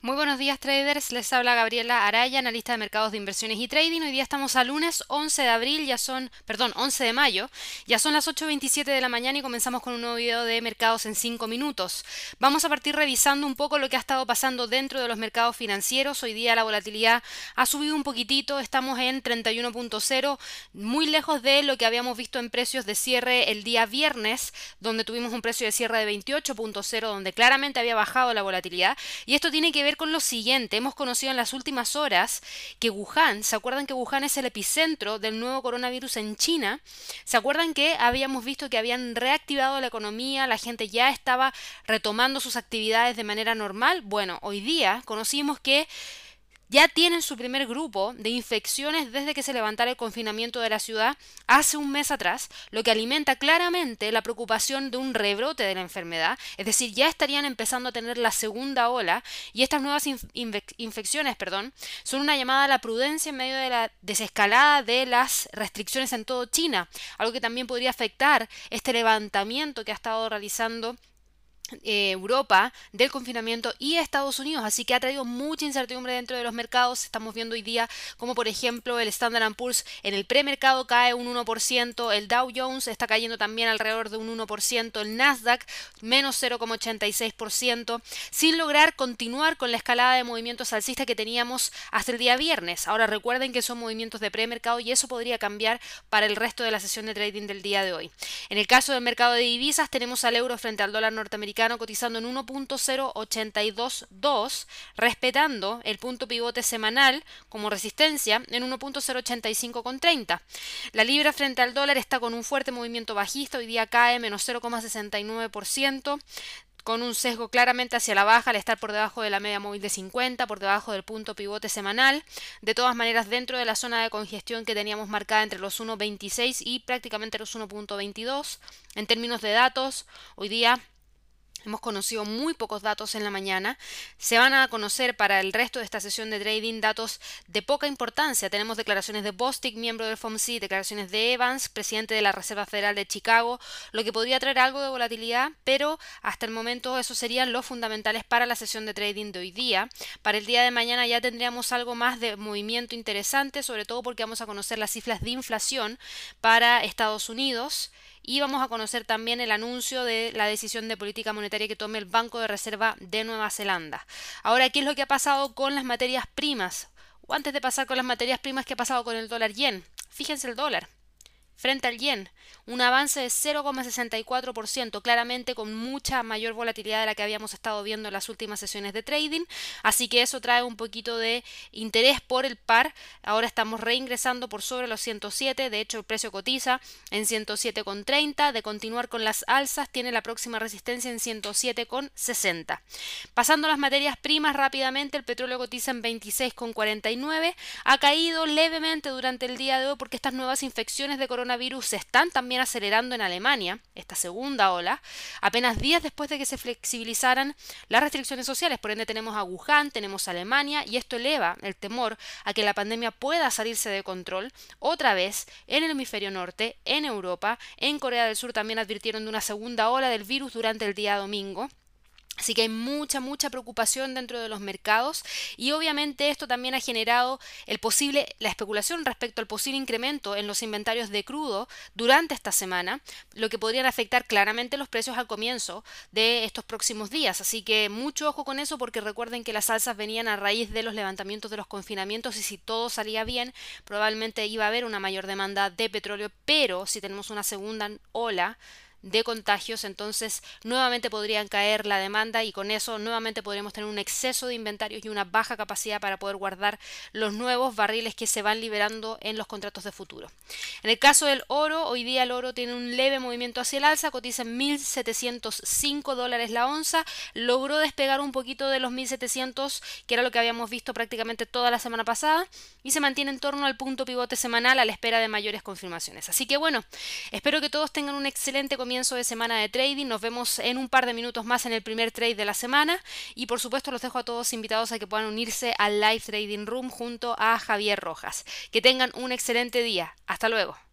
Muy buenos días traders, les habla Gabriela Araya, analista de mercados de inversiones y trading. Hoy día estamos a lunes 11 de abril, ya son, perdón, 11 de mayo, ya son las 8.27 de la mañana y comenzamos con un nuevo video de mercados en 5 minutos. Vamos a partir revisando un poco lo que ha estado pasando dentro de los mercados financieros. Hoy día la volatilidad ha subido un poquitito, estamos en 31.0, muy lejos de lo que habíamos visto en precios de cierre el día viernes, donde tuvimos un precio de cierre de 28.0, donde claramente había bajado la volatilidad. Y esto tiene que ver con lo siguiente. Hemos conocido en las últimas horas que Wuhan, ¿se acuerdan que Wuhan es el epicentro del nuevo coronavirus en China? ¿Se acuerdan que habíamos visto que habían reactivado la economía, la gente ya estaba retomando sus actividades de manera normal? Bueno, hoy día conocimos que ya tienen su primer grupo de infecciones desde que se levantara el confinamiento de la ciudad hace un mes atrás, lo que alimenta claramente la preocupación de un rebrote de la enfermedad, es decir, ya estarían empezando a tener la segunda ola y estas nuevas infecciones, perdón, son una llamada a la prudencia en medio de la desescalada de las restricciones en todo China, algo que también podría afectar este levantamiento que ha estado realizando Europa del confinamiento y Estados Unidos, así que ha traído mucha incertidumbre dentro de los mercados. Estamos viendo hoy día como por ejemplo el Standard Poor's en el premercado cae un 1%, el Dow Jones está cayendo también alrededor de un 1%, el Nasdaq menos 0,86%, sin lograr continuar con la escalada de movimientos alcistas que teníamos hasta el día viernes. Ahora recuerden que son movimientos de premercado y eso podría cambiar para el resto de la sesión de trading del día de hoy. En el caso del mercado de divisas tenemos al euro frente al dólar norteamericano cotizando en 1.0822, respetando el punto pivote semanal como resistencia en 1.085,30. La libra frente al dólar está con un fuerte movimiento bajista, hoy día cae menos 0,69% con un sesgo claramente hacia la baja al estar por debajo de la media móvil de 50, por debajo del punto pivote semanal, de todas maneras dentro de la zona de congestión que teníamos marcada entre los 1.26 y prácticamente los 1.22. En términos de datos, hoy día Hemos conocido muy pocos datos en la mañana. Se van a conocer para el resto de esta sesión de trading datos de poca importancia. Tenemos declaraciones de Bostic, miembro del FOMC, declaraciones de Evans, presidente de la Reserva Federal de Chicago, lo que podría traer algo de volatilidad, pero hasta el momento esos serían los fundamentales para la sesión de trading de hoy día. Para el día de mañana ya tendríamos algo más de movimiento interesante, sobre todo porque vamos a conocer las cifras de inflación para Estados Unidos y vamos a conocer también el anuncio de la decisión de política monetaria que tome el Banco de Reserva de Nueva Zelanda. Ahora, ¿qué es lo que ha pasado con las materias primas? O antes de pasar con las materias primas, ¿qué ha pasado con el dólar yen? Fíjense el dólar frente al yen, un avance de 0,64%, claramente con mucha mayor volatilidad de la que habíamos estado viendo en las últimas sesiones de trading, así que eso trae un poquito de interés por el par, ahora estamos reingresando por sobre los 107, de hecho el precio cotiza en 107,30, de continuar con las alzas tiene la próxima resistencia en 107,60. Pasando a las materias primas rápidamente, el petróleo cotiza en 26,49, ha caído levemente durante el día de hoy porque estas nuevas infecciones de coronavirus se están también acelerando en Alemania, esta segunda ola, apenas días después de que se flexibilizaran las restricciones sociales. Por ende tenemos a Wuhan, tenemos a Alemania y esto eleva el temor a que la pandemia pueda salirse de control otra vez en el hemisferio norte, en Europa, en Corea del Sur también advirtieron de una segunda ola del virus durante el día domingo. Así que hay mucha, mucha preocupación dentro de los mercados y obviamente esto también ha generado el posible, la especulación respecto al posible incremento en los inventarios de crudo durante esta semana, lo que podrían afectar claramente los precios al comienzo de estos próximos días. Así que mucho ojo con eso porque recuerden que las alzas venían a raíz de los levantamientos de los confinamientos y si todo salía bien, probablemente iba a haber una mayor demanda de petróleo, pero si tenemos una segunda ola, de contagios, entonces nuevamente podrían caer la demanda y con eso nuevamente podríamos tener un exceso de inventarios y una baja capacidad para poder guardar los nuevos barriles que se van liberando en los contratos de futuro. En el caso del oro, hoy día el oro tiene un leve movimiento hacia el alza, cotiza en 1.705 dólares la onza, logró despegar un poquito de los 1.700, que era lo que habíamos visto prácticamente toda la semana pasada, y se mantiene en torno al punto pivote semanal a la espera de mayores confirmaciones. Así que bueno, espero que todos tengan un excelente comienzo de semana de trading. Nos vemos en un par de minutos más en el primer trade de la semana. Y por supuesto los dejo a todos invitados a que puedan unirse al Live Trading Room junto a Javier Rojas. Que tengan un excelente día. Hasta luego.